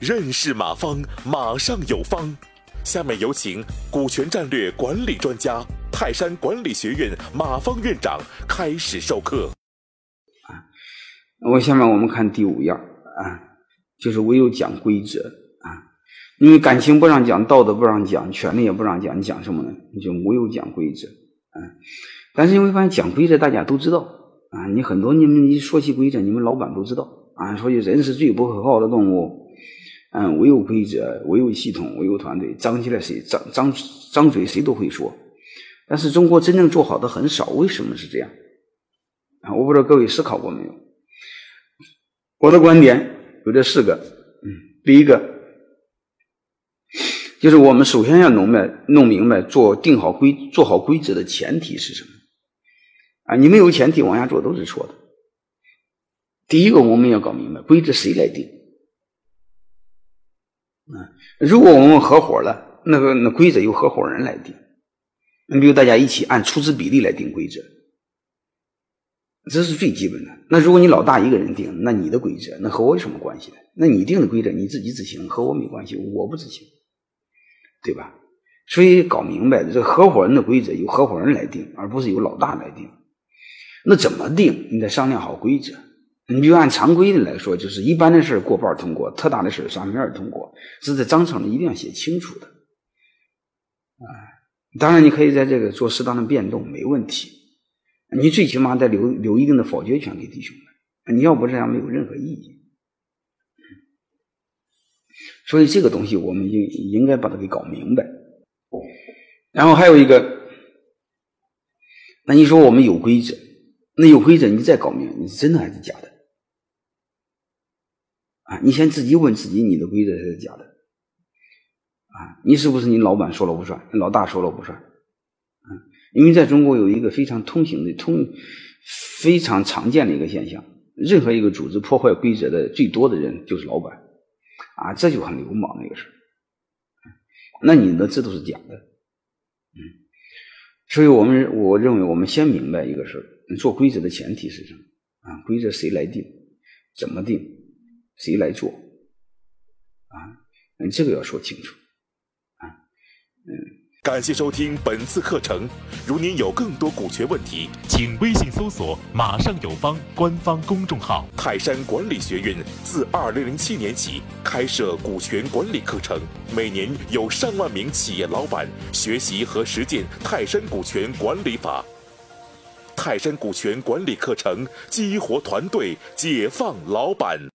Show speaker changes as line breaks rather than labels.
认识马方，马上有方。下面有请股权战略管理专家、泰山管理学院马方院长开始授课。
啊，我下面我们看第五样啊，就是唯有讲规则啊，因为感情不让讲，道德不让讲，权利也不让讲，你讲什么呢？你就唯有讲规则啊。但是你会发现，讲规则大家都知道啊，你很多你们一说起规则，你们老板都知道啊，说人是最不可靠的动物。嗯，唯有规则，唯有系统，唯有团队，张起来谁张张张嘴谁都会说。但是中国真正做好的很少，为什么是这样？啊，我不知道各位思考过没有？我的观点有这四个。嗯，第一个就是我们首先要弄明白弄明白做定好规做好规则的前提是什么？你没有前提往下做都是错的。第一个我们要搞明白规则谁来定。啊，如果我们合伙了，那个那规则由合伙人来定。你比如大家一起按出资比例来定规则，这是最基本的。那如果你老大一个人定，那你的规则那和我有什么关系呢？那你定的规则你自己执行，和我没关系，我不执行，对吧？所以搞明白这合伙人的规则由合伙人来定，而不是由老大来定。那怎么定？你得商量好规则。你就按常规的来说，就是一般的事过半通过，特大的事上面通过，是在章程里一定要写清楚的。啊，当然你可以在这个做适当的变动，没问题。你最起码得留留一定的否决权给弟兄们，你要不这样没有任何意义。所以这个东西我们应应该把它给搞明白。然后还有一个，那你说我们有规则，那有规则你再搞明，你是真的还是假的？啊，你先自己问自己，你的规则是假的，啊，你是不是你老板说了不算，老大说了不算，啊，因为在中国有一个非常通行的、通非常常见的一个现象，任何一个组织破坏规则的最多的人就是老板，啊，这就很流氓那个事那你的这都是假的，嗯，所以我们我认为我们先明白一个事儿，做规则的前提是什么？啊，规则谁来定？怎么定？谁来做？啊，嗯，这个要说清楚。啊，
嗯，感谢收听本次课程。如您有更多股权问题，请微信搜索“马上有方”官方公众号。泰山管理学院自二零零七年起开设股权管理课程，每年有上万名企业老板学习和实践泰山股权管理法。泰山股权管理课程激活团队，解放老板。